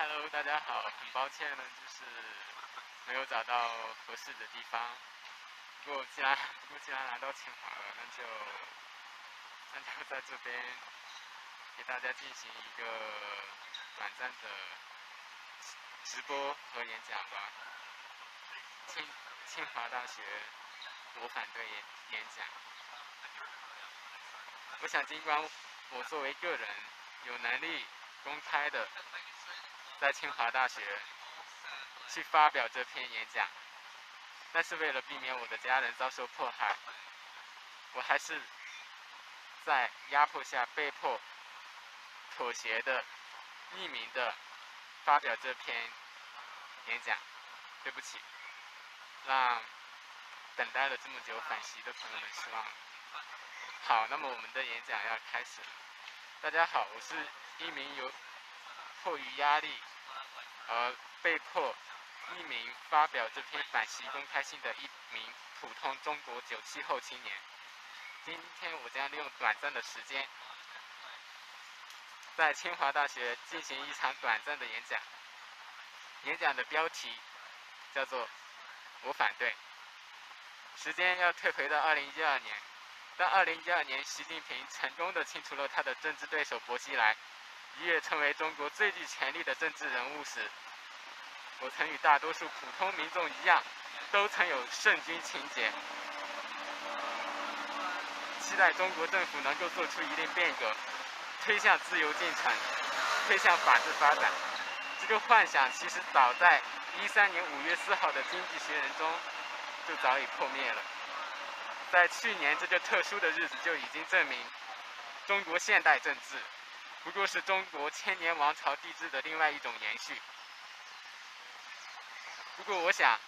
Hello，大家好，很抱歉呢，就是没有找到合适的地方。不过既然不过既然来到清华了，那就那就在这边给大家进行一个短暂的直播和演讲吧。清清华大学我反对演演讲。我想尽管我作为个人有能力公开的。在清华大学去发表这篇演讲，但是为了避免我的家人遭受迫害，我还是在压迫下被迫妥协的匿名的发表这篇演讲。对不起，让等待了这么久反习的朋友们失望了。好，那么我们的演讲要开始了。大家好，我是一名有迫于压力。而被迫匿名发表这篇反习公开信的一名普通中国九七后青年。今天我将利用短暂的时间，在清华大学进行一场短暂的演讲。演讲的标题叫做“我反对”。时间要退回到二零一二年，到二零一二年习近平成功的清除了他的政治对手薄熙来。一跃成为中国最具权力的政治人物时，我曾与大多数普通民众一样，都曾有圣君情节，期待中国政府能够做出一定变革，推向自由进程，推向法治发展。这个幻想其实早在一三年五月四号的《经济学人》中就早已破灭了。在去年这个特殊的日子就已经证明，中国现代政治。不过是中国千年王朝帝制的另外一种延续。不过，我想，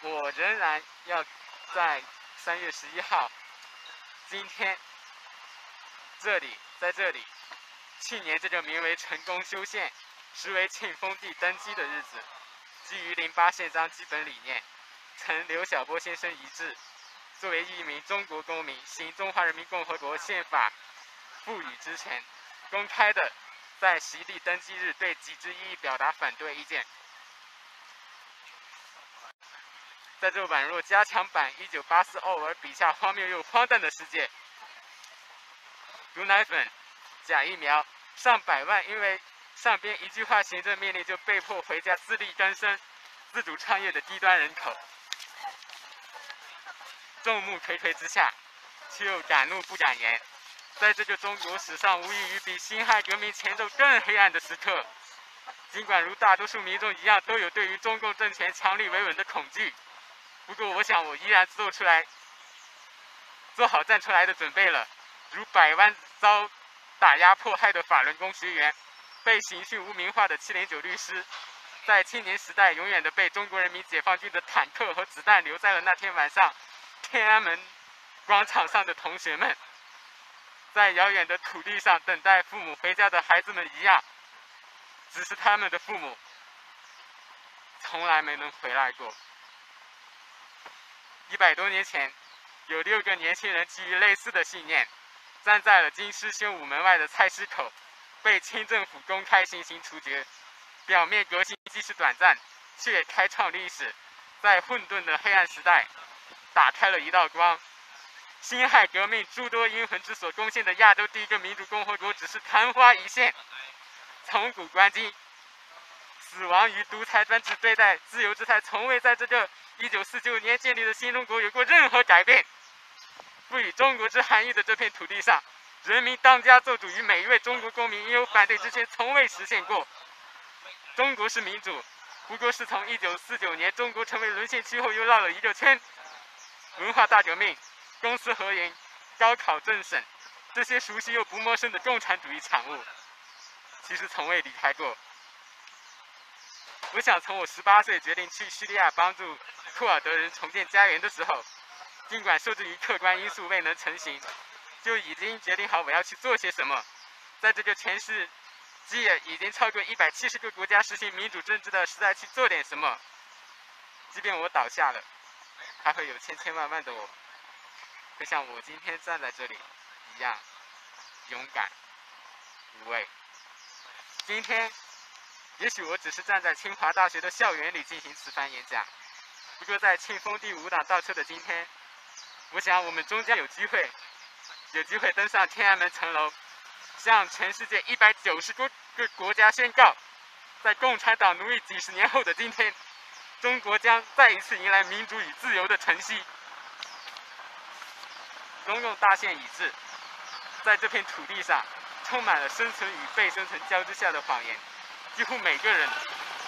我仍然要在三月十一号，今天，这里，在这里，去年这个名为“成功修宪”，实为庆封帝登基的日子，基于零八宪章基本理念，曾刘晓波先生遗志。作为一名中国公民，行中华人民共和国宪法赋予之权，公开的在习地登记日对己之意表达反对意见。在这宛若加强版《一九八四》奥尔笔下荒谬又荒诞的世界，毒奶粉、假疫苗，上百万因为上边一句话行政命令就被迫回家自力更生、自主创业的低端人口。众目睽睽之下，却又敢怒不敢言。在这个中国史上无异于比辛亥革命前奏更黑暗的时刻，尽管如大多数民众一样都有对于中共政权强力维稳的恐惧，不过我想我依然做出来，做好站出来的准备了。如百万遭打压迫害的法轮功学员，被刑讯污名化的七零九律师，在青年时代永远的被中国人民解放军的坦克和子弹留在了那天晚上。天安门广场上的同学们，在遥远的土地上等待父母回家的孩子们一样，只是他们的父母从来没能回来过。一百多年前，有六个年轻人基于类似的信念，站在了京师宣武门外的菜市口，被清政府公开行刑处决。表面革新即使短暂，却开创历史，在混沌的黑暗时代。打开了一道光，辛亥革命诸多英魂之所贡献的亚洲第一个民主共和国只是昙花一现。从古观今，死亡与独裁专制对待自由之态，从未在这个1949年建立的新中国有过任何改变。赋予中国之含义的这片土地上，人民当家作主与每一位中国公民应有反对之权，从未实现过。中国是民主，不过是从1949年中国成为沦陷区后又绕了一个圈。文化大革命、公私合营、高考政审，这些熟悉又不陌生的共产主义产物，其实从未离开过。我想，从我十八岁决定去叙利亚帮助库尔德人重建家园的时候，尽管受制于客观因素未能成行，就已经决定好我要去做些什么。在这个全世界已经超过一百七十个国家实行民主政治的时代，去做点什么，即便我倒下了。还会有千千万万的我，会像我今天站在这里一样勇敢，无畏。今天，也许我只是站在清华大学的校园里进行此番演讲，不过在庆丰第五档倒车的今天，我想我们终将有机会，有机会登上天安门城楼，向全世界一百九十多个国家宣告，在共产党奴役几十年后的今天，中国将再一次迎来民主与自由的晨曦。中共大限已至，在这片土地上，充满了生存与被生存交织下的谎言。几乎每个人，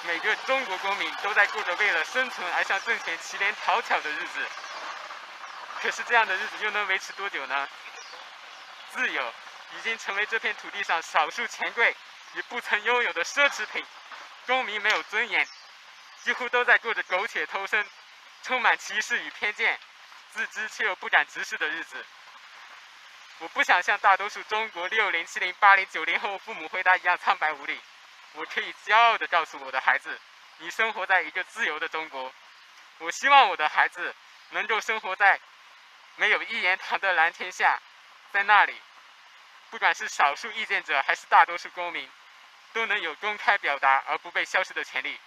每个中国公民都在过着为了生存而向政权乞怜讨巧的日子。可是这样的日子又能维持多久呢？自由已经成为这片土地上少数权贵也不曾拥有的奢侈品。公民没有尊严，几乎都在过着苟且偷生、充满歧视与偏见。自知却又不敢直视的日子，我不想像大多数中国六零、七零、八零、九零后父母回答一样苍白无力。我可以骄傲地告诉我的孩子：“你生活在一个自由的中国。”我希望我的孩子能够生活在没有一言堂的蓝天下，在那里，不管是少数意见者还是大多数公民，都能有公开表达而不被消失的权利，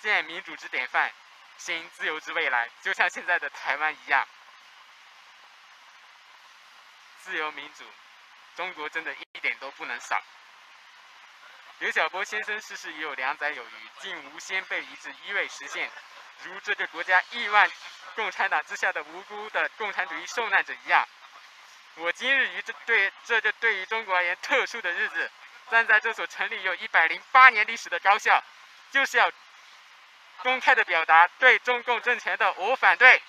建民主之典范。行自由之未来，就像现在的台湾一样，自由民主，中国真的一点都不能少。刘晓波先生逝世已有两载有余，竟无先辈遗志一未实现，如这个国家亿万共产党之下的无辜的共产主义受难者一样。我今日于这对这个对于中国而言特殊的日子，站在这所成立有一百零八年历史的高校，就是要。公开的表达对中共政权的我反对，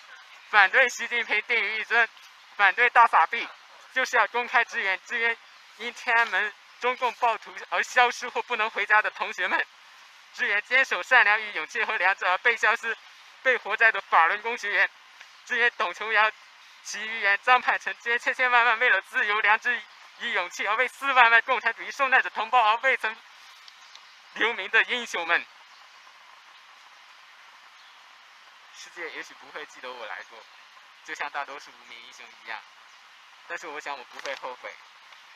反对习近平定于一尊，反对大傻逼，就是要公开支援支援因天安门中共暴徒而消失或不能回家的同学们，支援坚守善良与勇气和良知而被消失、被活摘的法轮功学员，支援董琼瑶、其余员、张盼成这些千千万万为了自由、良知与勇气而为四万万共产主义受难者同胞而未曾留名的英雄们。世界也许不会记得我来过，就像大多数无名英雄一样。但是我想我不会后悔。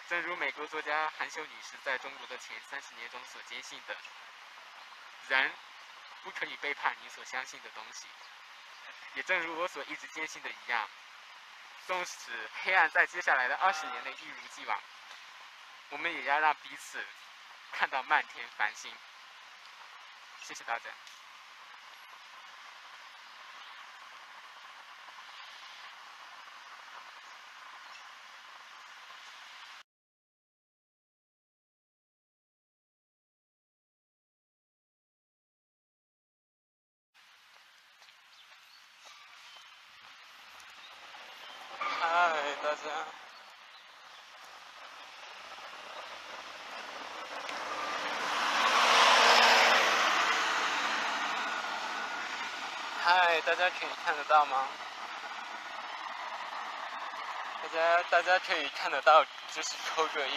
正如美国作家韩秀女士在中国的前三十年中所坚信的：人不可以背叛你所相信的东西。也正如我所一直坚信的一样，纵使黑暗在接下来的二十年内一如既往，我们也要让彼此看到漫天繁星。谢谢大家。大家，嗨，大家可以看得到吗？大家，大家可以看得到，就是扣个一。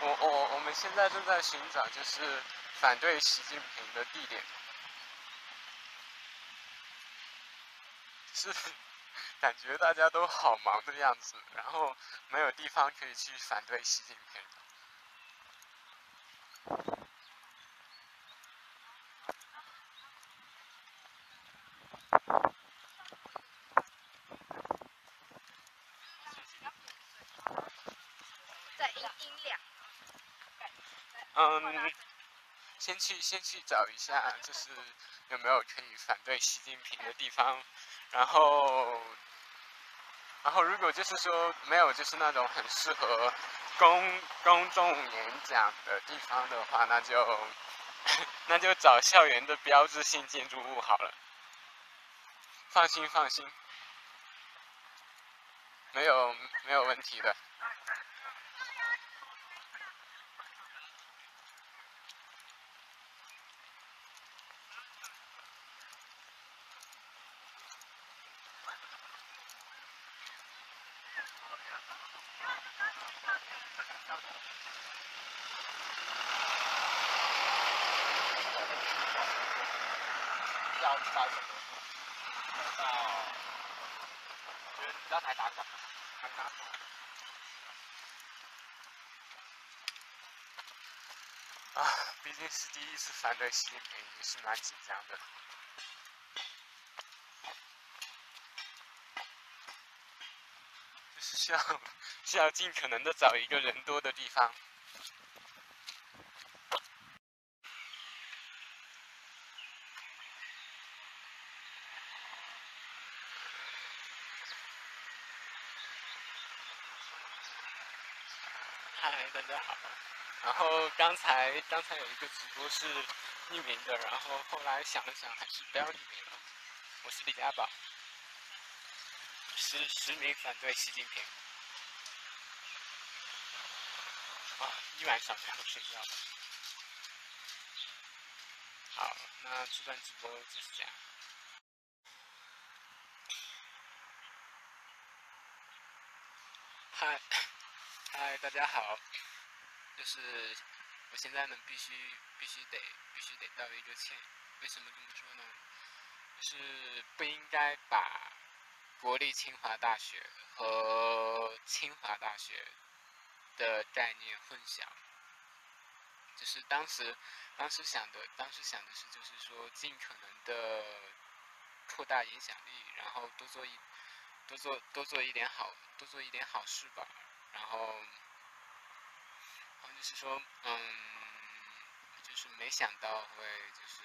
我我我们现在正在寻找，就是反对习近平的地点。是 感觉大家都好忙的样子，然后没有地方可以去反对习近平。先去先去找一下，就是有没有可以反对习近平的地方。然后，然后如果就是说没有就是那种很适合公公众演讲的地方的话，那就 那就找校园的标志性建筑物好了。放心放心，没有没有问题的。到到，到，就是到台打。啊，毕竟是第一次反对习近平，也是蛮紧张的。就是需要需要尽可能的找一个人多的地方。大家好。然后刚才刚才有一个直播是匿名的，然后后来想了想，还是不要匿名了。我是李家宝，实实名反对习近平。啊，一晚上没有睡觉。好，那这段直播就是这样。嗨，嗨，大家好。就是我现在呢，必须必须得必须得道一个歉。为什么这么说呢？就是不应该把国立清华大学和清华大学的概念混淆。就是当时当时想的，当时想的是，就是说尽可能的扩大影响力，然后多做一多做多做一点好，多做一点好事吧，然后。是说，嗯，就是没想到会就是，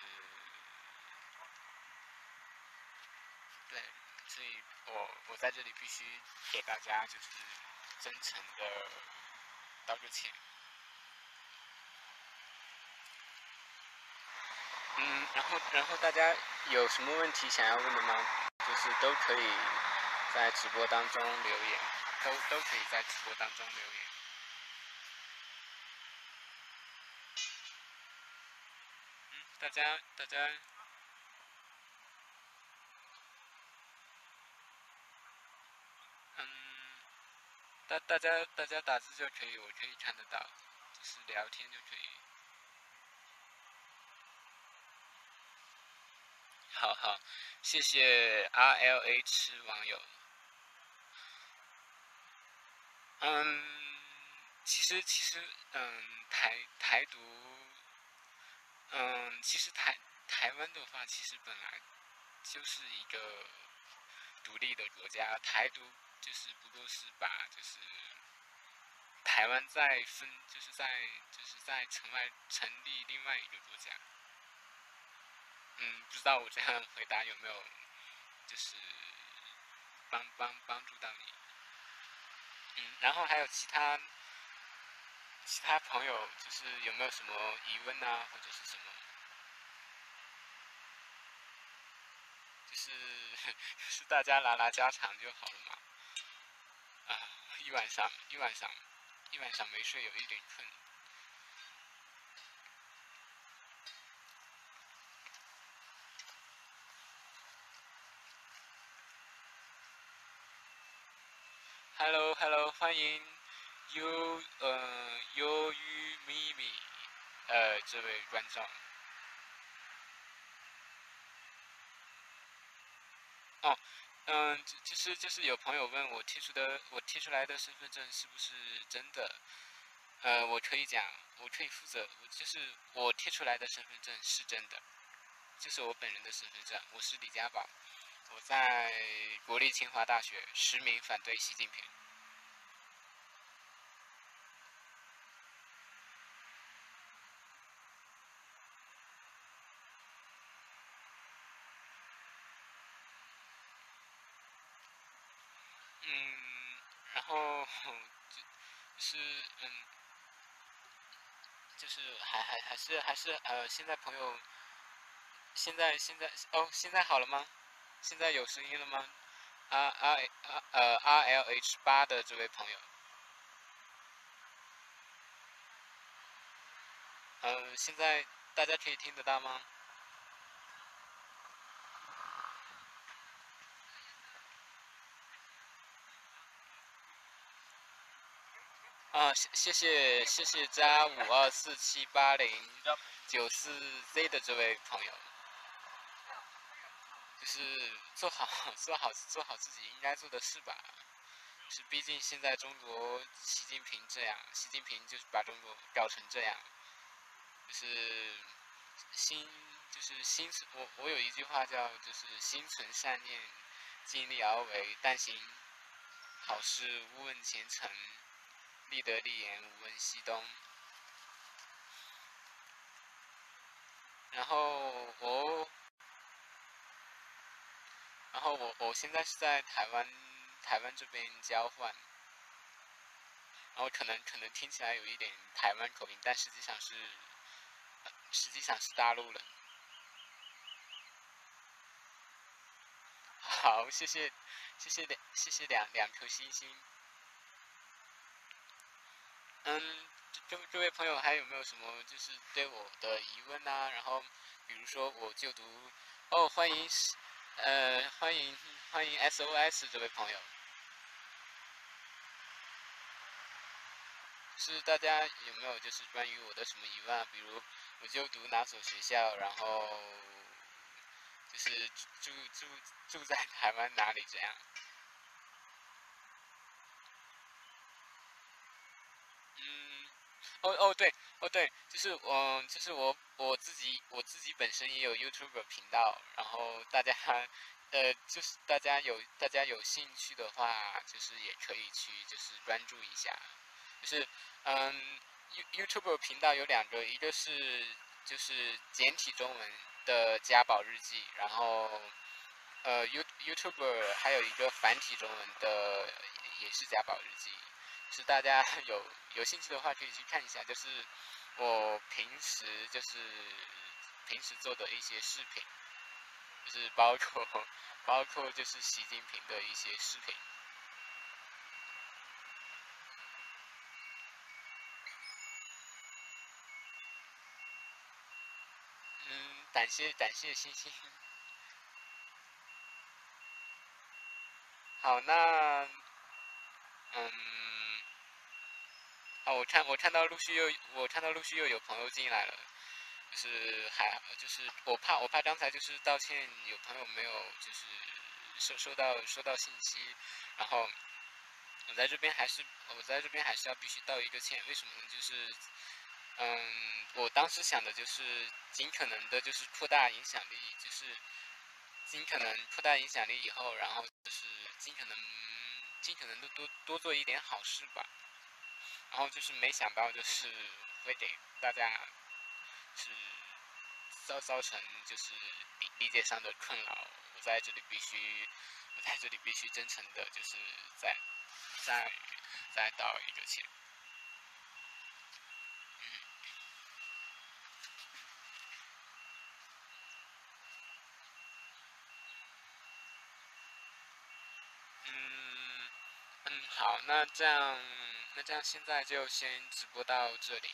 对，所以我我在这里必须给大家就是真诚的道个歉。嗯，然后然后大家有什么问题想要问的吗？就是都可以在直播当中留言，都都可以在直播当中留言。大家，大家，大大家大家打字就可以，我可以看得到，就是聊天就可以。好好，谢谢 R L H 网友。嗯，其实其实，嗯，台台独。嗯，其实台台湾的话，其实本来就是一个独立的国家，台独就是不过是把就是台湾再分，就是在就是在城外成立另外一个国家。嗯，不知道我这样回答有没有就是帮帮帮助到你？嗯，然后还有其他。其他朋友就是有没有什么疑问啊，或者是什么？就 是大家拉拉家常就好了嘛。啊，一晚上一晚上一晚上没睡，有一点困。Hello，Hello，欢迎。忧呃忧郁咪咪呃这位观众，哦嗯就是就是有朋友问我贴出的我贴出来的身份证是不是真的？呃我可以讲我可以负责，就是我贴出来的身份证是真的，就是我本人的身份证，我是李家宝，我在国立清华大学实名反对习近平。嗯，就是还还还是还是呃，现在朋友，现在现在哦，现在好了吗？现在有声音了吗？R R R 呃 R L H 八的这位朋友，嗯，现在大家可以听得到吗？啊，谢谢谢谢加五二四七八零九四 Z 的这位朋友，就是做好 做好做好自己应该做的事吧，是毕竟现在中国习近平这样，习近平就是把中国搞成这样，就是心就是心存我我有一句话叫就是心存善念，尽力而为，但行好事勿问前程，立德立言无问西东。然后我，然后我我现在是在台湾台湾这边交换，然后可能可能听起来有一点台湾口音，但实际上是实际上是大陆人。好，谢谢谢谢两谢谢两两颗星星。嗯。这这位朋友还有没有什么就是对我的疑问啊？然后比如说我就读哦，欢迎呃欢迎欢迎 SOS 这位朋友，是大家有没有就是关于我的什么疑问？啊？比如我就读哪所学校？然后就是住住住在台湾哪里这样？哦哦对，哦对，就是我，就是我我自己，我自己本身也有 YouTube 频道，然后大家，呃，就是大家有大家有兴趣的话，就是也可以去就是关注一下，就是嗯，YouTube 频道有两个，一个是就是简体中文的家宝日记，然后呃 You YouTube 还有一个繁体中文的也是家宝日记。是大家 有有兴趣的话，可以去看一下，就是我平时就是平时做的一些视频，就是包括包括就是习近平的一些视频。嗯，感谢感谢星星。好，那嗯。啊我看我看到陆续又我看到陆续又有朋友进来了，就是还就是我怕我怕刚才就是道歉有朋友没有就是收收到收到信息，然后我在这边还是我在这边还是要必须道一个歉，为什么呢？就是嗯，我当时想的就是尽可能的就是扩大影响力，就是尽可能扩大影响力以后，然后就是尽可能尽可能的多多做一点好事吧。然后就是没想到，就是会给大家是造造成就是理理解上的困扰。我在这里必须，我在这里必须真诚的，就是再再再道一个歉。嗯嗯，好，那这样。那这样现在就先直播到这里。